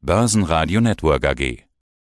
Börsenradio Network AG.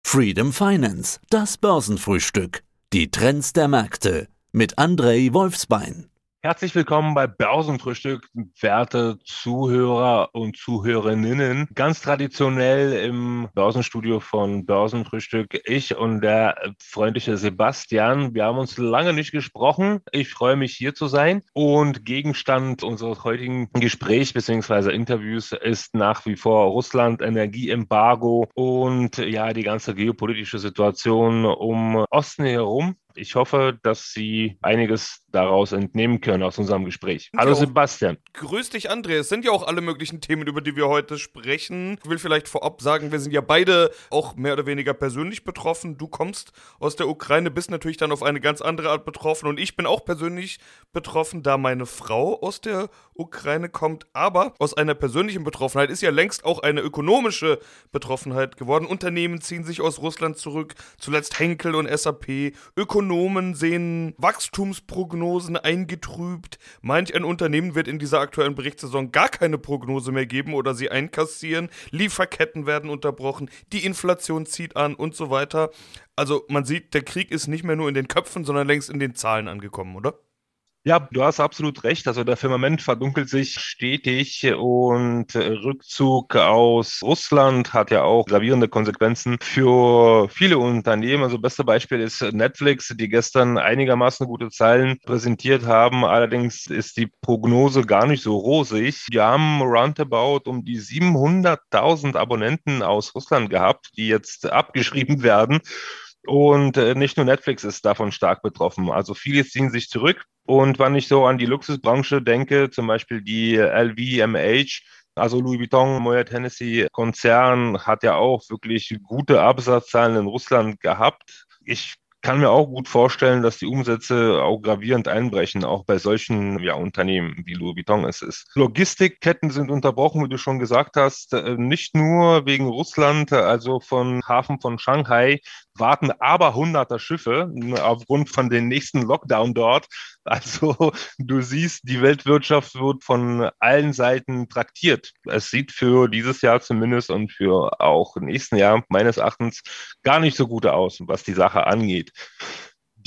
Freedom Finance, das Börsenfrühstück. Die Trends der Märkte mit Andrei Wolfsbein. Herzlich willkommen bei Börsenfrühstück, werte Zuhörer und Zuhörerinnen. Ganz traditionell im Börsenstudio von Börsenfrühstück. Ich und der freundliche Sebastian. Wir haben uns lange nicht gesprochen. Ich freue mich hier zu sein. Und Gegenstand unseres heutigen Gesprächs bzw. Interviews ist nach wie vor Russland, Energieembargo und ja, die ganze geopolitische Situation um Osten herum. Ich hoffe, dass Sie einiges daraus entnehmen können aus unserem Gespräch. Hallo. Sebastian. Grüß dich, André. Es sind ja auch alle möglichen Themen, über die wir heute sprechen. Ich will vielleicht vorab sagen, wir sind ja beide auch mehr oder weniger persönlich betroffen. Du kommst aus der Ukraine, bist natürlich dann auf eine ganz andere Art betroffen und ich bin auch persönlich betroffen, da meine Frau aus der Ukraine kommt. Aber aus einer persönlichen Betroffenheit ist ja längst auch eine ökonomische Betroffenheit geworden. Unternehmen ziehen sich aus Russland zurück, zuletzt Henkel und SAP. Ökonomen sehen Wachstumsprognosen eingetrübt. Manch ein Unternehmen wird in dieser aktuellen Berichtssaison gar keine Prognose mehr geben oder sie einkassieren. Lieferketten werden unterbrochen, die Inflation zieht an und so weiter. Also man sieht, der Krieg ist nicht mehr nur in den Köpfen, sondern längst in den Zahlen angekommen, oder? Ja, du hast absolut recht. Also der Firmament verdunkelt sich stetig und Rückzug aus Russland hat ja auch gravierende Konsequenzen für viele Unternehmen. Also beste Beispiel ist Netflix, die gestern einigermaßen gute Zahlen präsentiert haben. Allerdings ist die Prognose gar nicht so rosig. Wir haben roundabout um die 700.000 Abonnenten aus Russland gehabt, die jetzt abgeschrieben werden. Und äh, nicht nur Netflix ist davon stark betroffen. Also viele ziehen sich zurück. Und wenn ich so an die Luxusbranche denke, zum Beispiel die LVMH, also Louis Vuitton, Moet Hennessy Konzern hat ja auch wirklich gute Absatzzahlen in Russland gehabt. Ich kann mir auch gut vorstellen, dass die Umsätze auch gravierend einbrechen, auch bei solchen ja, Unternehmen wie Louis Vuitton es ist. Logistikketten sind unterbrochen, wie du schon gesagt hast, äh, nicht nur wegen Russland, also von Hafen von Shanghai warten aber hunderter Schiffe äh, aufgrund von den nächsten Lockdown dort. Also du siehst, die Weltwirtschaft wird von allen Seiten traktiert. Es sieht für dieses Jahr zumindest und für auch nächsten Jahr meines Erachtens gar nicht so gut aus, was die Sache angeht.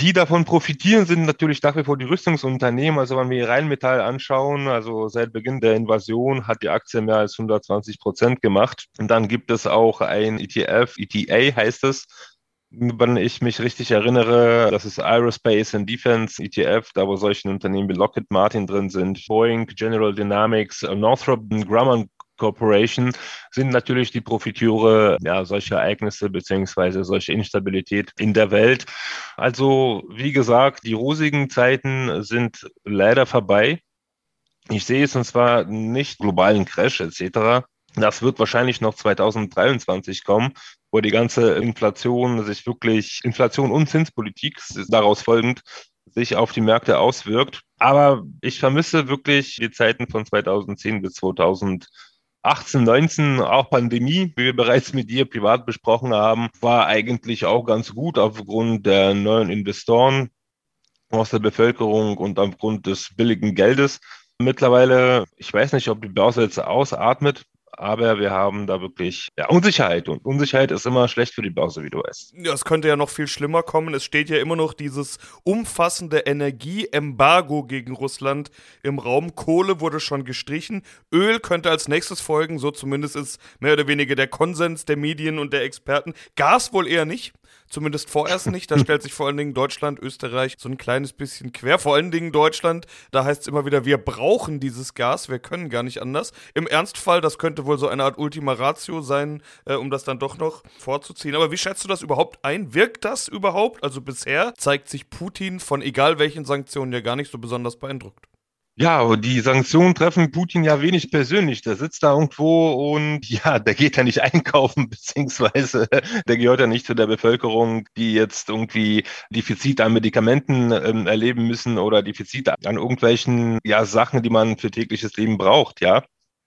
Die davon profitieren, sind natürlich nach wie vor die Rüstungsunternehmen. Also wenn wir Rheinmetall anschauen, also seit Beginn der Invasion hat die Aktie mehr als 120 Prozent gemacht. Und dann gibt es auch ein ETF, ETA heißt es, wenn ich mich richtig erinnere, das ist Aerospace and Defense ETF, da wo solche Unternehmen wie Lockheed Martin drin sind, Boeing, General Dynamics, Northrop Grumman Corporation sind natürlich die Profiteure ja, solcher Ereignisse beziehungsweise solcher Instabilität in der Welt. Also wie gesagt, die rosigen Zeiten sind leider vorbei. Ich sehe es und zwar nicht globalen Crash etc. Das wird wahrscheinlich noch 2023 kommen, wo die ganze Inflation sich wirklich, Inflation und Zinspolitik daraus folgend, sich auf die Märkte auswirkt. Aber ich vermisse wirklich die Zeiten von 2010 bis 2018, 19, auch Pandemie, wie wir bereits mit dir privat besprochen haben, war eigentlich auch ganz gut aufgrund der neuen Investoren aus der Bevölkerung und aufgrund des billigen Geldes. Mittlerweile, ich weiß nicht, ob die Börse jetzt ausatmet, aber wir haben da wirklich ja, Unsicherheit und Unsicherheit ist immer schlecht für die Börse, wie du weißt. Ja, es könnte ja noch viel schlimmer kommen. Es steht ja immer noch dieses umfassende Energieembargo gegen Russland im Raum. Kohle wurde schon gestrichen. Öl könnte als nächstes folgen. So zumindest ist mehr oder weniger der Konsens der Medien und der Experten. Gas wohl eher nicht. Zumindest vorerst nicht. Da stellt sich vor allen Dingen Deutschland, Österreich so ein kleines bisschen quer. Vor allen Dingen Deutschland. Da heißt es immer wieder, wir brauchen dieses Gas. Wir können gar nicht anders. Im Ernstfall, das könnte wohl so eine Art Ultima Ratio sein, äh, um das dann doch noch vorzuziehen. Aber wie schätzt du das überhaupt ein? Wirkt das überhaupt? Also bisher zeigt sich Putin von egal welchen Sanktionen ja gar nicht so besonders beeindruckt. Ja, die Sanktionen treffen Putin ja wenig persönlich. Der sitzt da irgendwo und ja, der geht ja nicht einkaufen, beziehungsweise der gehört ja nicht zu der Bevölkerung, die jetzt irgendwie Defizite an Medikamenten ähm, erleben müssen oder Defizite an irgendwelchen ja, Sachen, die man für tägliches Leben braucht, ja.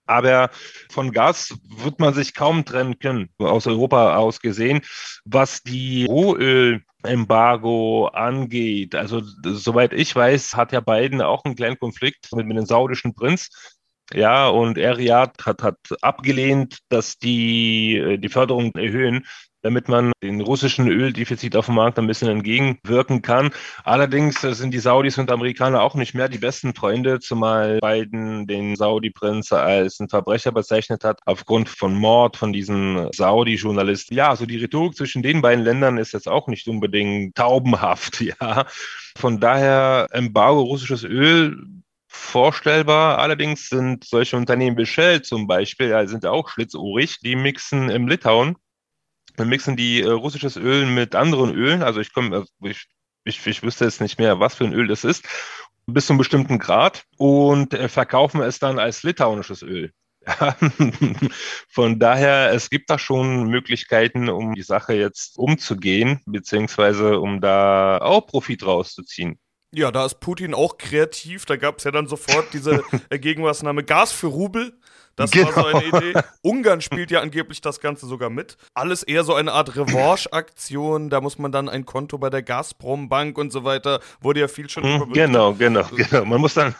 Aber von Gas wird man sich kaum trennen können, aus Europa aus gesehen. Was die Rohölembargo angeht, also soweit ich weiß, hat ja Biden auch einen kleinen Konflikt mit, mit dem saudischen Prinz. Ja, und Eriad hat, hat abgelehnt, dass die äh, die Förderung erhöhen, damit man den russischen Öldefizit auf dem Markt ein bisschen entgegenwirken kann. Allerdings äh, sind die Saudis und Amerikaner auch nicht mehr die besten Freunde, zumal Biden den Saudi-Prinz als ein Verbrecher bezeichnet hat, aufgrund von Mord von diesen Saudi-Journalisten. Ja, also die Rhetorik zwischen den beiden Ländern ist jetzt auch nicht unbedingt taubenhaft, ja. Von daher Embargo russisches Öl vorstellbar. Allerdings sind solche Unternehmen wie Shell zum Beispiel, ja, sind auch schlitzohrig, die mixen im Litauen wir mixen die äh, russisches Öl mit anderen Ölen. Also ich komme, also ich, ich, ich wüsste jetzt nicht mehr, was für ein Öl das ist, bis zu einem bestimmten Grad und äh, verkaufen es dann als litauisches Öl. Von daher, es gibt da schon Möglichkeiten, um die Sache jetzt umzugehen, beziehungsweise um da auch Profit rauszuziehen. Ja, da ist Putin auch kreativ. Da gab es ja dann sofort diese Gegenmaßnahme Gas für Rubel. Das genau. war so eine genau. Idee. Ungarn spielt ja angeblich das Ganze sogar mit. Alles eher so eine Art Revanche-Aktion. Da muss man dann ein Konto bei der Gazprom-Bank und so weiter. Wurde ja viel schon hm, Genau, genau, genau. Man muss dann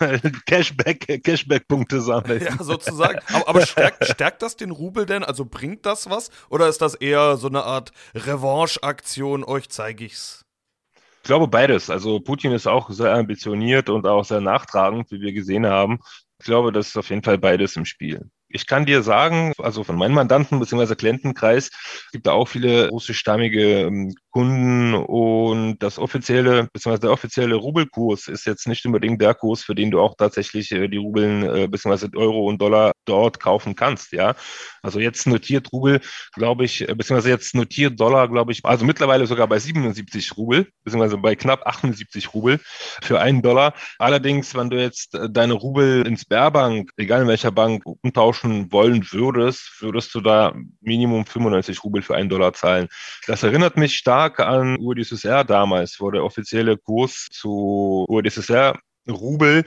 Cashback, Cashback-Punkte sammeln. Ja, sozusagen. Aber, aber stärkt, stärkt das den Rubel denn? Also bringt das was? Oder ist das eher so eine Art Revanche-Aktion? Euch zeige ich's. Ich glaube beides. Also Putin ist auch sehr ambitioniert und auch sehr nachtragend, wie wir gesehen haben. Ich glaube, das ist auf jeden Fall beides im Spiel. Ich kann dir sagen, also von meinem Mandanten bzw. Klientenkreis gibt da auch viele russischstammige Kunden und das offizielle bzw. der offizielle Rubelkurs ist jetzt nicht unbedingt der Kurs, für den du auch tatsächlich äh, die Rubeln äh, bzw. Euro und Dollar dort kaufen kannst, ja. Also jetzt notiert Rubel, glaube ich, äh, beziehungsweise jetzt notiert Dollar, glaube ich, also mittlerweile sogar bei 77 Rubel, beziehungsweise bei knapp 78 Rubel für einen Dollar. Allerdings, wenn du jetzt deine Rubel ins Sperrbank, egal in welcher Bank, umtauschen wollen würdest, würdest du da Minimum 95 Rubel für einen Dollar zahlen. Das erinnert mich stark an UdSSR damals, wo der offizielle Kurs zu UdSSR Rubel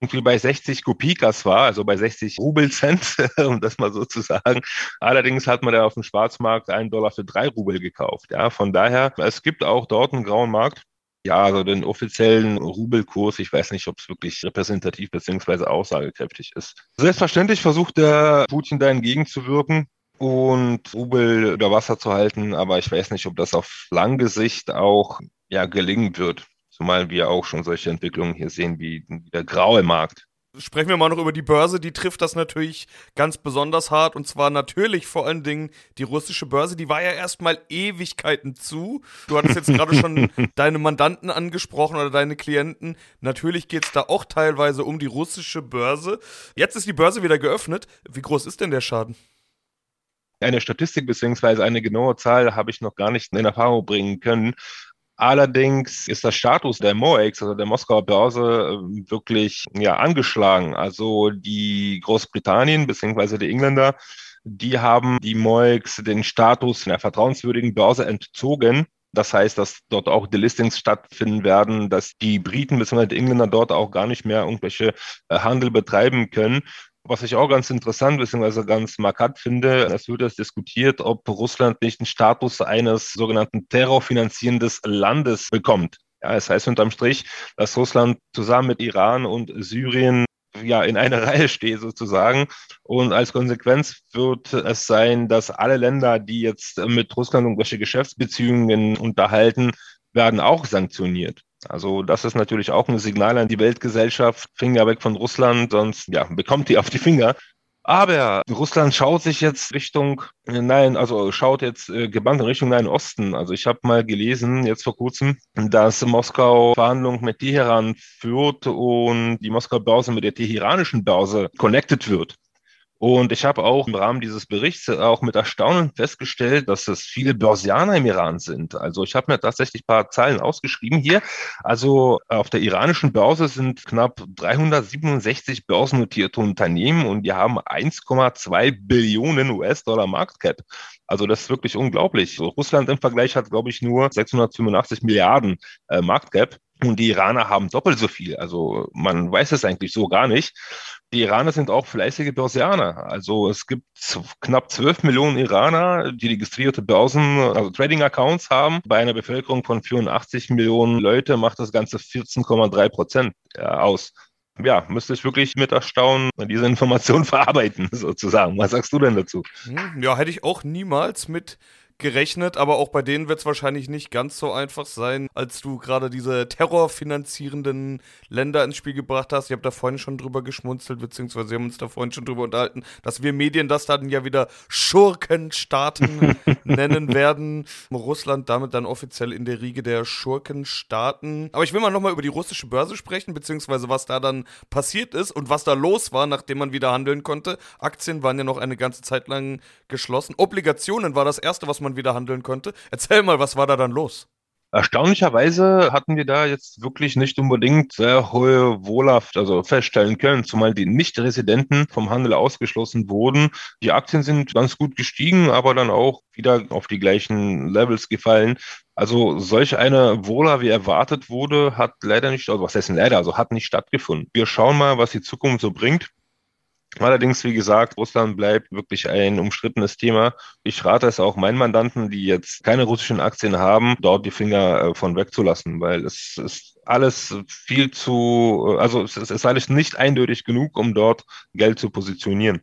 irgendwie bei 60 Kopikas war, also bei 60 Rubelcent, um das mal so zu sagen. Allerdings hat man da auf dem Schwarzmarkt einen Dollar für drei Rubel gekauft. Ja, von daher, es gibt auch dort einen grauen Markt. Ja, also den offiziellen Rubelkurs, ich weiß nicht, ob es wirklich repräsentativ bzw. aussagekräftig ist. Selbstverständlich versucht der Putin da entgegenzuwirken und Rubel über Wasser zu halten, aber ich weiß nicht, ob das auf lange Sicht auch ja, gelingen wird. Zumal wir auch schon solche Entwicklungen hier sehen wie der graue Markt sprechen wir mal noch über die Börse. Die trifft das natürlich ganz besonders hart. Und zwar natürlich vor allen Dingen die russische Börse. Die war ja erstmal Ewigkeiten zu. Du hattest jetzt gerade schon deine Mandanten angesprochen oder deine Klienten. Natürlich geht es da auch teilweise um die russische Börse. Jetzt ist die Börse wieder geöffnet. Wie groß ist denn der Schaden? Eine Statistik bzw. eine genaue Zahl habe ich noch gar nicht in Erfahrung bringen können. Allerdings ist der Status der MOEX, also der Moskauer Börse, ähm, wirklich ja, angeschlagen. Also die Großbritannien bzw. die Engländer, die haben die MOEX den Status einer vertrauenswürdigen Börse entzogen. Das heißt, dass dort auch Delistings stattfinden werden, dass die Briten bzw. die Engländer dort auch gar nicht mehr irgendwelche äh, Handel betreiben können. Was ich auch ganz interessant bzw. ganz markant finde, es wird jetzt diskutiert, ob Russland nicht den Status eines sogenannten terrorfinanzierendes Landes bekommt. Ja, das heißt unterm Strich, dass Russland zusammen mit Iran und Syrien ja in einer Reihe steht sozusagen. Und als Konsequenz wird es sein, dass alle Länder, die jetzt mit Russland irgendwelche Geschäftsbeziehungen unterhalten, werden auch sanktioniert. Also das ist natürlich auch ein Signal an die Weltgesellschaft, Finger weg von Russland, sonst ja, bekommt die auf die Finger. Aber Russland schaut sich jetzt Richtung, nein, also schaut jetzt äh, gebannt in Richtung Nahen Osten. Also ich habe mal gelesen, jetzt vor kurzem, dass Moskau Verhandlungen mit Teheran führt und die Moskauer Börse mit der teheranischen Börse connected wird. Und ich habe auch im Rahmen dieses Berichts auch mit Erstaunen festgestellt, dass es viele Börsianer im Iran sind. Also ich habe mir tatsächlich ein paar Zahlen ausgeschrieben hier. Also auf der iranischen Börse sind knapp 367 börsennotierte Unternehmen und die haben 1,2 Billionen US-Dollar Marktcap. Also das ist wirklich unglaublich. So, Russland im Vergleich hat, glaube ich, nur 685 Milliarden äh, Marktcap. Und die Iraner haben doppelt so viel. Also man weiß es eigentlich so gar nicht. Die Iraner sind auch fleißige Börsianer. Also es gibt knapp 12 Millionen Iraner, die registrierte Börsen, also Trading-Accounts haben. Bei einer Bevölkerung von 84 Millionen Leute macht das Ganze 14,3 Prozent aus. ja, müsste ich wirklich mit Erstaunen diese Information verarbeiten, sozusagen. Was sagst du denn dazu? Hm, ja, hätte ich auch niemals mit gerechnet, aber auch bei denen wird es wahrscheinlich nicht ganz so einfach sein, als du gerade diese terrorfinanzierenden Länder ins Spiel gebracht hast. Ich habe da vorhin schon drüber geschmunzelt, beziehungsweise wir haben uns da vorhin schon drüber unterhalten, dass wir Medien das dann ja wieder Schurkenstaaten nennen werden. Russland damit dann offiziell in der Riege der Schurkenstaaten. Aber ich will mal nochmal über die russische Börse sprechen, beziehungsweise was da dann passiert ist und was da los war, nachdem man wieder handeln konnte. Aktien waren ja noch eine ganze Zeit lang geschlossen. Obligationen war das erste, was man man wieder handeln konnte. Erzähl mal, was war da dann los? Erstaunlicherweise hatten wir da jetzt wirklich nicht unbedingt sehr hohe Wohlhaft, also feststellen können, zumal die Nicht-Residenten vom Handel ausgeschlossen wurden. Die Aktien sind ganz gut gestiegen, aber dann auch wieder auf die gleichen Levels gefallen. Also solch eine Wohler, wie erwartet wurde, hat leider nicht, also was heißt leider, also hat nicht stattgefunden. Wir schauen mal, was die Zukunft so bringt. Allerdings, wie gesagt, Russland bleibt wirklich ein umstrittenes Thema. Ich rate es auch meinen Mandanten, die jetzt keine russischen Aktien haben, dort die Finger äh, von wegzulassen, weil es ist alles viel zu, äh, also es ist alles nicht eindeutig genug, um dort Geld zu positionieren.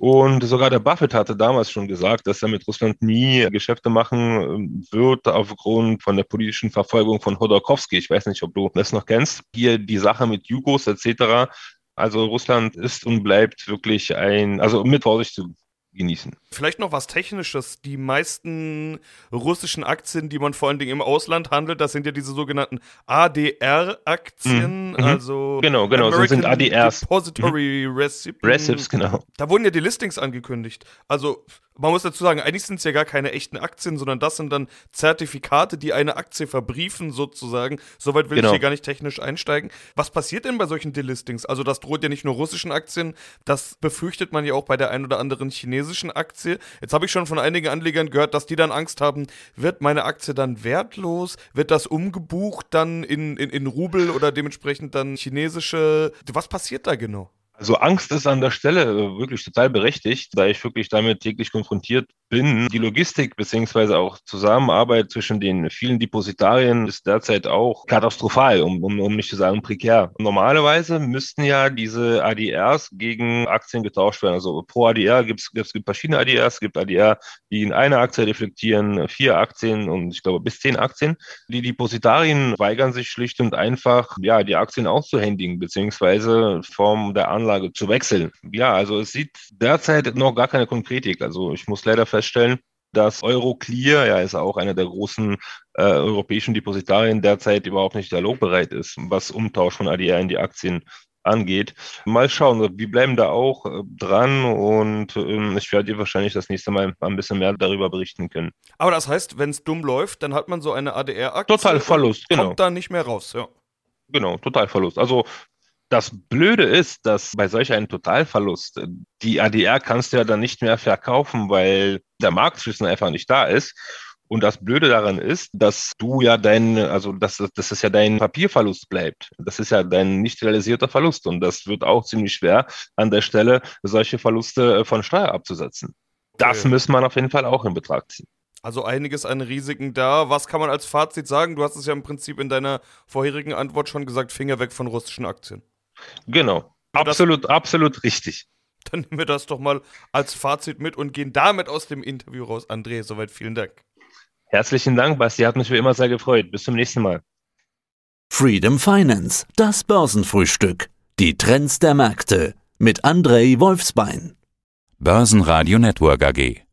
Und sogar der Buffett hatte damals schon gesagt, dass er mit Russland nie Geschäfte machen ähm, wird aufgrund von der politischen Verfolgung von Hodorkovsky. Ich weiß nicht, ob du das noch kennst. Hier die Sache mit Jugos etc. Also Russland ist und bleibt wirklich ein, also mit Vorsicht zu genießen. Vielleicht noch was Technisches. Die meisten russischen Aktien, die man vor allen Dingen im Ausland handelt, das sind ja diese sogenannten ADR-Aktien, mhm. mhm. also genau, genau, American so sind ADRs. Depository mhm. Recipients. Recips, genau. Da wurden ja die Listings angekündigt. Also man muss dazu sagen, eigentlich sind es ja gar keine echten Aktien, sondern das sind dann Zertifikate, die eine Aktie verbriefen, sozusagen. Soweit will genau. ich hier gar nicht technisch einsteigen. Was passiert denn bei solchen Delistings? Also, das droht ja nicht nur russischen Aktien, das befürchtet man ja auch bei der ein oder anderen chinesischen Aktie. Jetzt habe ich schon von einigen Anlegern gehört, dass die dann Angst haben, wird meine Aktie dann wertlos? Wird das umgebucht dann in, in, in Rubel oder dementsprechend dann chinesische? Was passiert da genau? Also Angst ist an der Stelle äh, wirklich total berechtigt, da ich wirklich damit täglich konfrontiert bin. Die Logistik beziehungsweise auch Zusammenarbeit zwischen den vielen Depositarien ist derzeit auch katastrophal, um, um, um nicht zu sagen prekär. Normalerweise müssten ja diese ADRs gegen Aktien getauscht werden. Also pro ADR gibt es gibt verschiedene ADRs, es gibt ADR, die in einer Aktie reflektieren, vier Aktien und ich glaube bis zehn Aktien. Die Depositarien weigern sich schlicht und einfach, ja, die Aktien auszuhändigen, beziehungsweise Form der Anlage zu wechseln. Ja, also es sieht derzeit noch gar keine Konkretik. Also ich muss leider dass Euroclear, ja, ist auch einer der großen äh, europäischen Depositarien, derzeit überhaupt nicht dialogbereit ist, was Umtausch von ADR in die Aktien angeht. Mal schauen, wir bleiben da auch äh, dran und äh, ich werde dir wahrscheinlich das nächste Mal ein bisschen mehr darüber berichten können. Aber das heißt, wenn es dumm läuft, dann hat man so eine ADR-Aktie. Total Verlust, genau. Kommt da nicht mehr raus, ja. Genau, total Verlust. Also das Blöde ist, dass bei solch einem Totalverlust die ADR kannst du ja dann nicht mehr verkaufen, weil der Marktschlüssel einfach nicht da ist. Und das Blöde daran ist, dass du ja dein, also dass, dass es ja dein Papierverlust bleibt. Das ist ja dein nicht realisierter Verlust. Und das wird auch ziemlich schwer, an der Stelle solche Verluste von Steuer abzusetzen. Das okay. muss man auf jeden Fall auch in Betracht ziehen. Also einiges an Risiken da. Was kann man als Fazit sagen? Du hast es ja im Prinzip in deiner vorherigen Antwort schon gesagt, Finger weg von russischen Aktien. Genau. Absolut, das, absolut richtig. Dann nehmen wir das doch mal als Fazit mit und gehen damit aus dem Interview raus. André, soweit vielen Dank. Herzlichen Dank, Basti. Hat mich wie immer sehr gefreut. Bis zum nächsten Mal. Freedom Finance, das Börsenfrühstück. Die Trends der Märkte mit Andrei Wolfsbein. Börsenradio Network AG.